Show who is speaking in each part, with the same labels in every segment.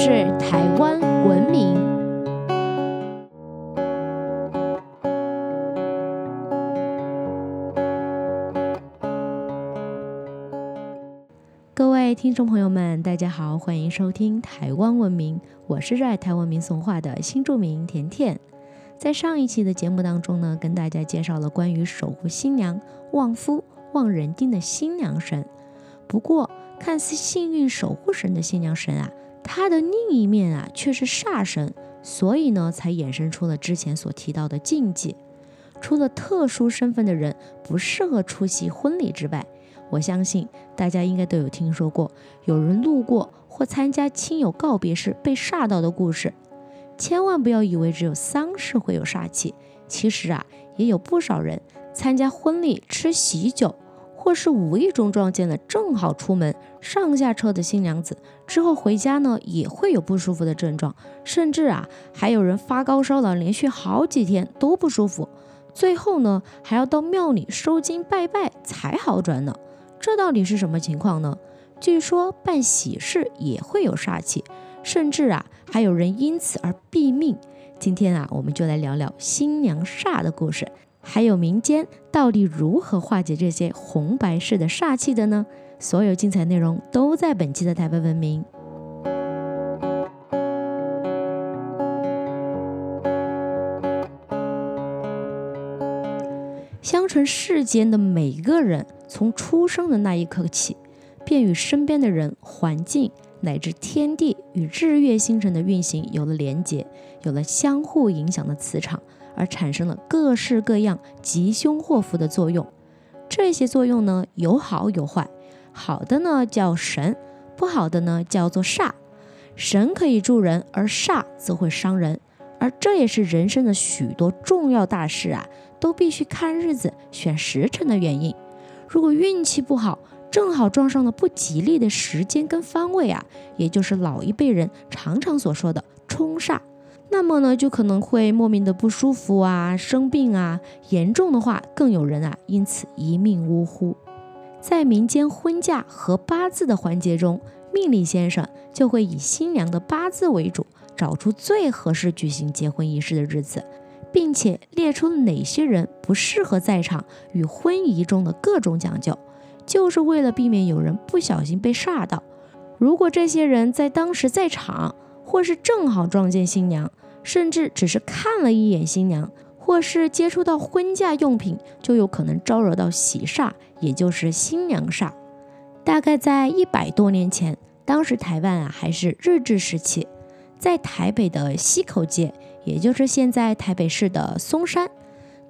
Speaker 1: 是台湾文明。各位听众朋友们，大家好，欢迎收听台湾文明，我是热爱台湾民俗话的新著名甜甜。在上一期的节目当中呢，跟大家介绍了关于守护新娘、旺夫、旺人丁的新娘神。不过，看似幸运守护神的新娘神啊，它的另一面啊却是煞神，所以呢，才衍生出了之前所提到的禁忌。除了特殊身份的人不适合出席婚礼之外，我相信大家应该都有听说过有人路过或参加亲友告别时被煞到的故事。千万不要以为只有丧事会有煞气，其实啊，也有不少人参加婚礼吃喜酒，或是无意中撞见了正好出门上下车的新娘子，之后回家呢也会有不舒服的症状，甚至啊还有人发高烧了，连续好几天都不舒服，最后呢还要到庙里收金拜拜才好转呢。这到底是什么情况呢？据说办喜事也会有煞气。甚至啊，还有人因此而毙命。今天啊，我们就来聊聊新娘煞的故事，还有民间到底如何化解这些红白事的煞气的呢？所有精彩内容都在本期的台湾文明。相传世间的每个人，从出生的那一刻起，便与身边的人、环境。乃至天地与日月星辰的运行有了连结，有了相互影响的磁场，而产生了各式各样吉凶祸福的作用。这些作用呢，有好有坏。好的呢叫神，不好的呢叫做煞。神可以助人，而煞则会伤人。而这也是人生的许多重要大事啊，都必须看日子、选时辰的原因。如果运气不好，正好撞上了不吉利的时间跟方位啊，也就是老一辈人常常所说的冲煞，那么呢，就可能会莫名的不舒服啊，生病啊，严重的话更有人啊因此一命呜呼。在民间婚嫁和八字的环节中，命理先生就会以新娘的八字为主，找出最合适举行结婚仪式的日子，并且列出哪些人不适合在场与婚仪中的各种讲究。就是为了避免有人不小心被煞到。如果这些人在当时在场，或是正好撞见新娘，甚至只是看了一眼新娘，或是接触到婚嫁用品，就有可能招惹到喜煞，也就是新娘煞。大概在一百多年前，当时台湾啊还是日治时期，在台北的西口街，也就是现在台北市的松山。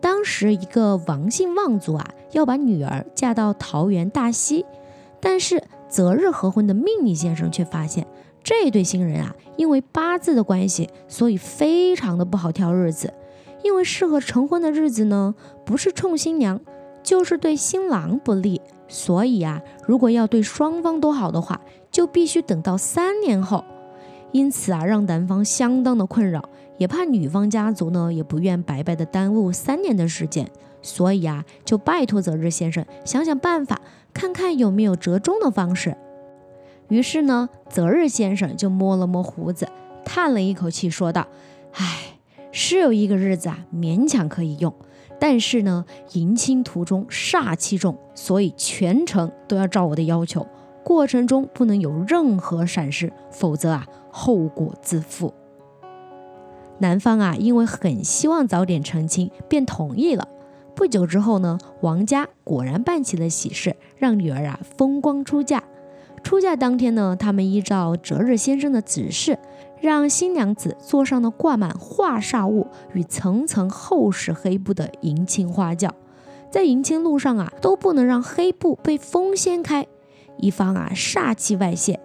Speaker 1: 当时一个王姓望族啊，要把女儿嫁到桃园大溪，但是择日合婚的命理先生却发现，这对新人啊，因为八字的关系，所以非常的不好挑日子。因为适合成婚的日子呢，不是冲新娘，就是对新郎不利。所以啊，如果要对双方都好的话，就必须等到三年后。因此啊，让男方相当的困扰。也怕女方家族呢，也不愿白白的耽误三年的时间，所以啊，就拜托择日先生想想办法，看看有没有折中的方式。于是呢，择日先生就摸了摸胡子，叹了一口气，说道：“唉，是有一个日子啊，勉强可以用，但是呢，迎亲途中煞气重，所以全程都要照我的要求，过程中不能有任何闪失，否则啊，后果自负。”男方啊，因为很希望早点成亲，便同意了。不久之后呢，王家果然办起了喜事，让女儿啊风光出嫁。出嫁当天呢，他们依照择日先生的指示，让新娘子坐上了挂满化煞物与层层厚实黑布的迎亲花轿，在迎亲路上啊，都不能让黑布被风掀开，以防啊煞气外泄。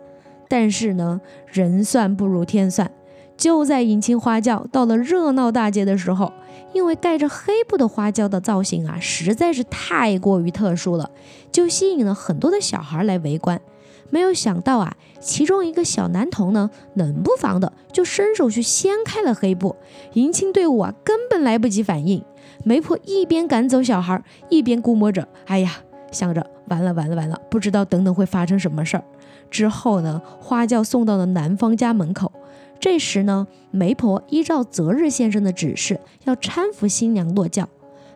Speaker 1: 但是呢，人算不如天算。就在迎亲花轿到了热闹大街的时候，因为盖着黑布的花轿的造型啊，实在是太过于特殊了，就吸引了很多的小孩来围观。没有想到啊，其中一个小男童呢，冷不防的就伸手去掀开了黑布，迎亲队伍啊根本来不及反应。媒婆一边赶走小孩，一边估摸着，哎呀，想着完了完了完了，不知道等等会发生什么事儿。之后呢，花轿送到了男方家门口。这时呢，媒婆依照择日先生的指示，要搀扶新娘落轿。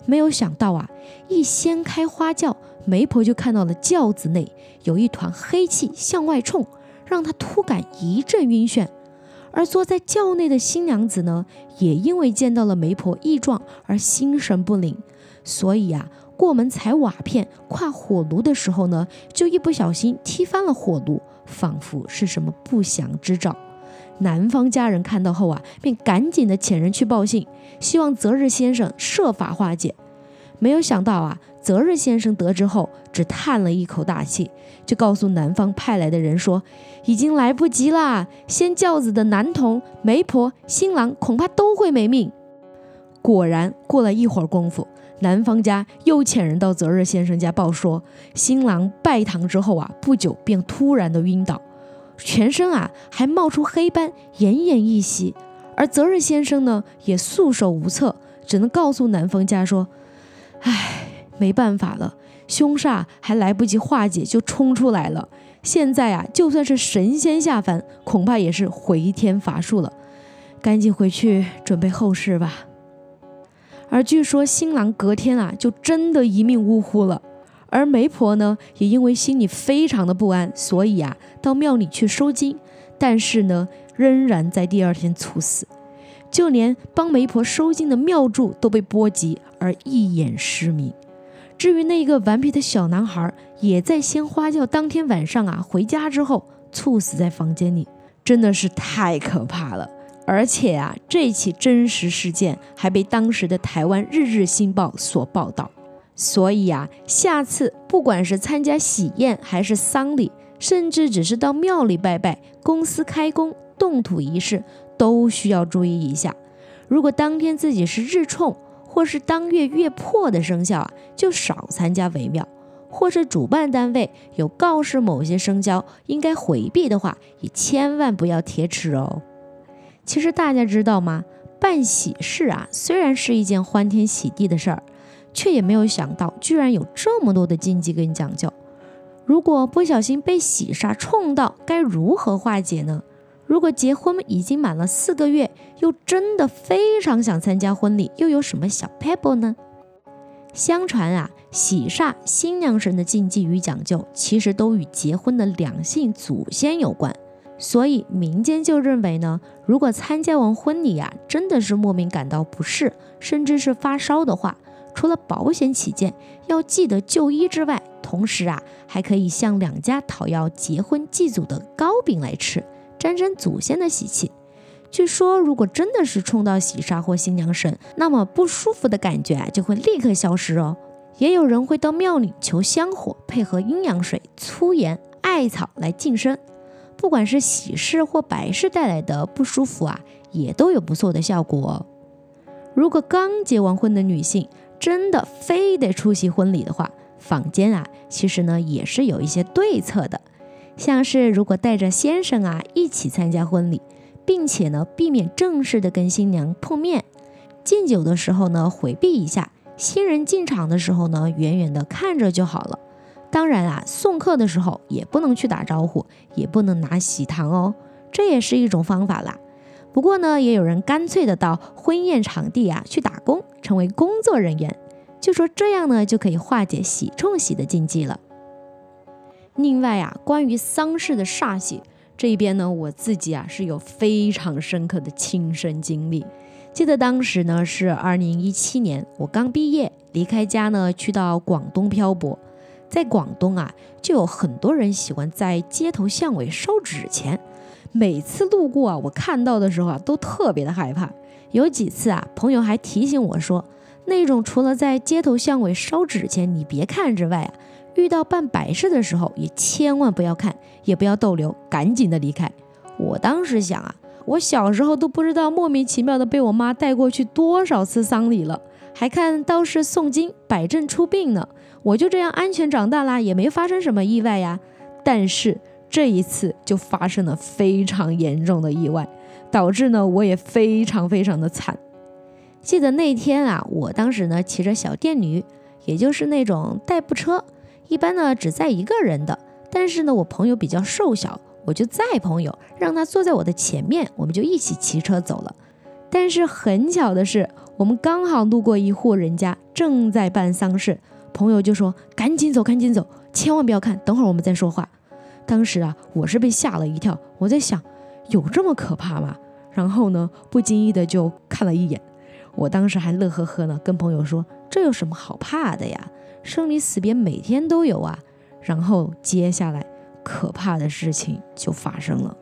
Speaker 1: 没有想到啊，一掀开花轿，媒婆就看到了轿子内有一团黑气向外冲，让她突感一阵晕眩。而坐在轿内的新娘子呢，也因为见到了媒婆异状而心神不宁，所以啊，过门踩瓦片、跨火炉的时候呢，就一不小心踢翻了火炉，仿佛是什么不祥之兆。男方家人看到后啊，便赶紧的遣人去报信，希望择日先生设法化解。没有想到啊，择日先生得知后只叹了一口大气，就告诉南方派来的人说，已经来不及啦，掀轿子的男童、媒婆、新郎恐怕都会没命。果然，过了一会儿功夫，男方家又遣人到择日先生家报说，新郎拜堂之后啊，不久便突然的晕倒。全身啊还冒出黑斑，奄奄一息。而择日先生呢也束手无策，只能告诉男方家说：“唉，没办法了，凶煞还来不及化解就冲出来了。现在啊，就算是神仙下凡，恐怕也是回天乏术了。赶紧回去准备后事吧。”而据说新郎隔天啊就真的一命呜呼了。而媒婆呢，也因为心里非常的不安，所以啊，到庙里去收金，但是呢，仍然在第二天猝死。就连帮媒婆收金的庙祝都被波及而一眼失明。至于那个顽皮的小男孩，也在鲜花轿当天晚上啊回家之后猝死在房间里，真的是太可怕了。而且啊，这起真实事件还被当时的台湾《日日新报》所报道。所以啊，下次不管是参加喜宴还是丧礼，甚至只是到庙里拜拜、公司开工、动土仪式，都需要注意一下。如果当天自己是日冲，或是当月月破的生肖啊，就少参加为妙；或是主办单位有告示某些生肖应该回避的话，也千万不要贴纸哦。其实大家知道吗？办喜事啊，虽然是一件欢天喜地的事儿。却也没有想到，居然有这么多的禁忌跟讲究。如果不小心被喜煞冲到，该如何化解呢？如果结婚已经满了四个月，又真的非常想参加婚礼，又有什么小 pebble 呢？相传啊，喜煞新娘神的禁忌与讲究，其实都与结婚的两性祖先有关。所以民间就认为呢，如果参加完婚礼啊，真的是莫名感到不适，甚至是发烧的话，除了保险起见，要记得就医之外，同时啊，还可以向两家讨要结婚祭祖的糕饼来吃，沾沾祖先的喜气。据说，如果真的是冲到喜煞或新娘神，那么不舒服的感觉啊就会立刻消失哦。也有人会到庙里求香火，配合阴阳水、粗盐、艾草来净身。不管是喜事或白事带来的不舒服啊，也都有不错的效果哦。如果刚结完婚的女性，真的非得出席婚礼的话，坊间啊，其实呢也是有一些对策的，像是如果带着先生啊一起参加婚礼，并且呢避免正式的跟新娘碰面，敬酒的时候呢回避一下，新人进场的时候呢远远的看着就好了。当然啊，送客的时候也不能去打招呼，也不能拿喜糖哦，这也是一种方法啦。不过呢，也有人干脆的到婚宴场地啊去打工，成为工作人员，就说这样呢就可以化解喜冲喜的禁忌了。另外啊，关于丧事的煞气这一边呢，我自己啊是有非常深刻的亲身经历。记得当时呢是二零一七年，我刚毕业离开家呢去到广东漂泊，在广东啊就有很多人喜欢在街头巷尾烧纸钱。每次路过啊，我看到的时候啊，都特别的害怕。有几次啊，朋友还提醒我说，那种除了在街头巷尾烧纸钱你别看之外啊，遇到办白事的时候也千万不要看，也不要逗留，赶紧的离开。我当时想啊，我小时候都不知道莫名其妙的被我妈带过去多少次丧礼了，还看道士诵经摆阵出殡呢。我就这样安全长大啦，也没发生什么意外呀。但是。这一次就发生了非常严重的意外，导致呢我也非常非常的惨。记得那天啊，我当时呢骑着小电驴，也就是那种代步车，一般呢只载一个人的。但是呢，我朋友比较瘦小，我就载朋友，让他坐在我的前面，我们就一起骑车走了。但是很巧的是，我们刚好路过一户人家正在办丧事，朋友就说：“赶紧走，赶紧走，千万不要看，等会儿我们再说话。”当时啊，我是被吓了一跳，我在想，有这么可怕吗？然后呢，不经意的就看了一眼，我当时还乐呵呵呢，跟朋友说：“这有什么好怕的呀？生离死别每天都有啊。”然后接下来可怕的事情就发生了。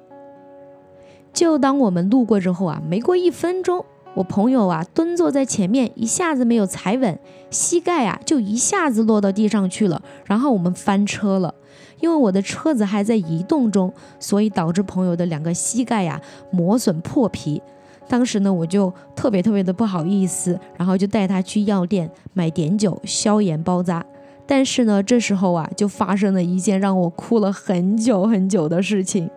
Speaker 1: 就当我们路过之后啊，没过一分钟，我朋友啊蹲坐在前面，一下子没有踩稳，膝盖啊就一下子落到地上去了，然后我们翻车了。因为我的车子还在移动中，所以导致朋友的两个膝盖呀磨损破皮。当时呢，我就特别特别的不好意思，然后就带他去药店买碘酒消炎包扎。但是呢，这时候啊，就发生了一件让我哭了很久很久的事情。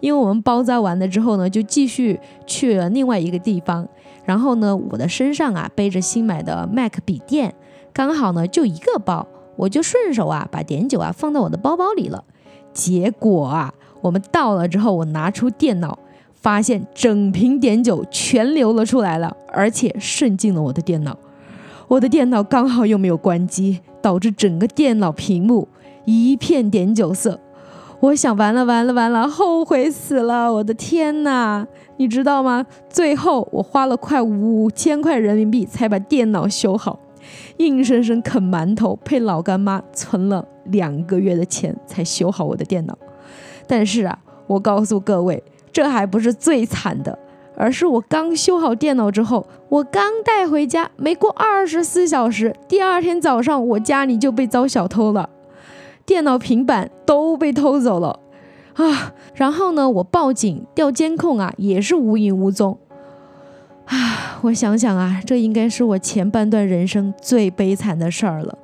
Speaker 1: 因为我们包扎完了之后呢，就继续去了另外一个地方。然后呢，我的身上啊背着新买的 Mac 笔电，刚好呢就一个包。我就顺手啊，把碘酒啊放到我的包包里了。结果啊，我们到了之后，我拿出电脑，发现整瓶碘酒全流了出来了，而且渗进了我的电脑。我的电脑刚好又没有关机，导致整个电脑屏幕一片碘酒色。我想完了完了完了，后悔死了！我的天哪，你知道吗？最后我花了快五千块人民币才把电脑修好。硬生生啃馒头，配老干妈，存了两个月的钱才修好我的电脑。但是啊，我告诉各位，这还不是最惨的，而是我刚修好电脑之后，我刚带回家，没过二十四小时，第二天早上我家里就被遭小偷了，电脑、平板都被偷走了啊！然后呢，我报警调监控啊，也是无影无踪。啊，我想想啊，这应该是我前半段人生最悲惨的事儿了。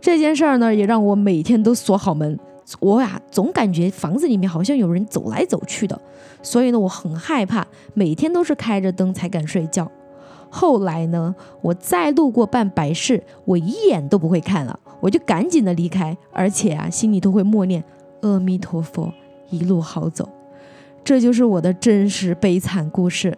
Speaker 1: 这件事儿呢，也让我每天都锁好门。我呀，总感觉房子里面好像有人走来走去的，所以呢，我很害怕，每天都是开着灯才敢睡觉。后来呢，我再路过办白事，我一眼都不会看了，我就赶紧的离开，而且啊，心里都会默念阿弥陀佛，一路好走。这就是我的真实悲惨故事。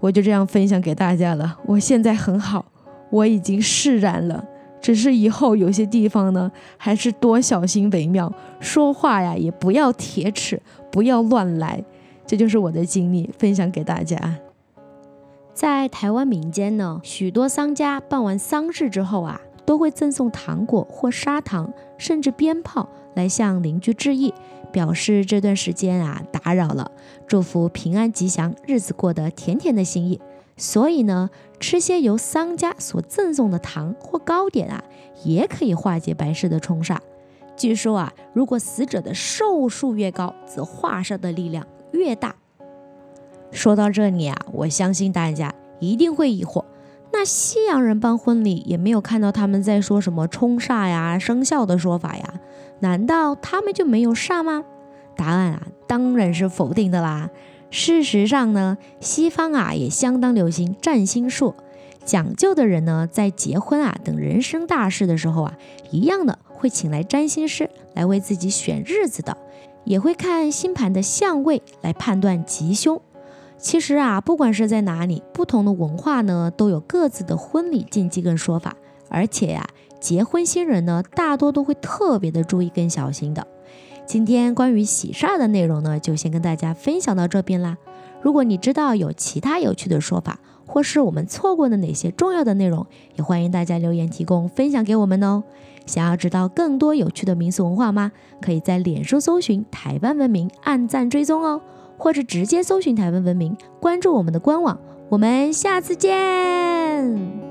Speaker 1: 我就这样分享给大家了。我现在很好，我已经释然了。只是以后有些地方呢，还是多小心为妙。说话呀，也不要铁齿，不要乱来。这就是我的经历，分享给大家。在台湾民间呢，许多商家办完丧事之后啊，都会赠送糖果或砂糖，甚至鞭炮来向邻居致意。表示这段时间啊打扰了，祝福平安吉祥，日子过得甜甜的心意。所以呢，吃些由商家所赠送的糖或糕点啊，也可以化解白事的冲煞。据说啊，如果死者的寿数越高，则化煞的力量越大。说到这里啊，我相信大家一定会疑惑：那西洋人办婚礼也没有看到他们在说什么冲煞呀、生肖的说法呀？难道他们就没有煞吗？答案啊，当然是否定的啦。事实上呢，西方啊也相当流行占星术，讲究的人呢，在结婚啊等人生大事的时候啊，一样的会请来占星师来为自己选日子的，也会看星盘的相位来判断吉凶。其实啊，不管是在哪里，不同的文化呢，都有各自的婚礼禁忌跟说法，而且呀。结婚新人呢，大多都会特别的注意跟小心的。今天关于喜煞的内容呢，就先跟大家分享到这边啦。如果你知道有其他有趣的说法，或是我们错过的哪些重要的内容，也欢迎大家留言提供分享给我们哦。想要知道更多有趣的民俗文化吗？可以在脸书搜寻台湾文明，按赞追踪哦，或者直接搜寻台湾文明，关注我们的官网。我们下次见。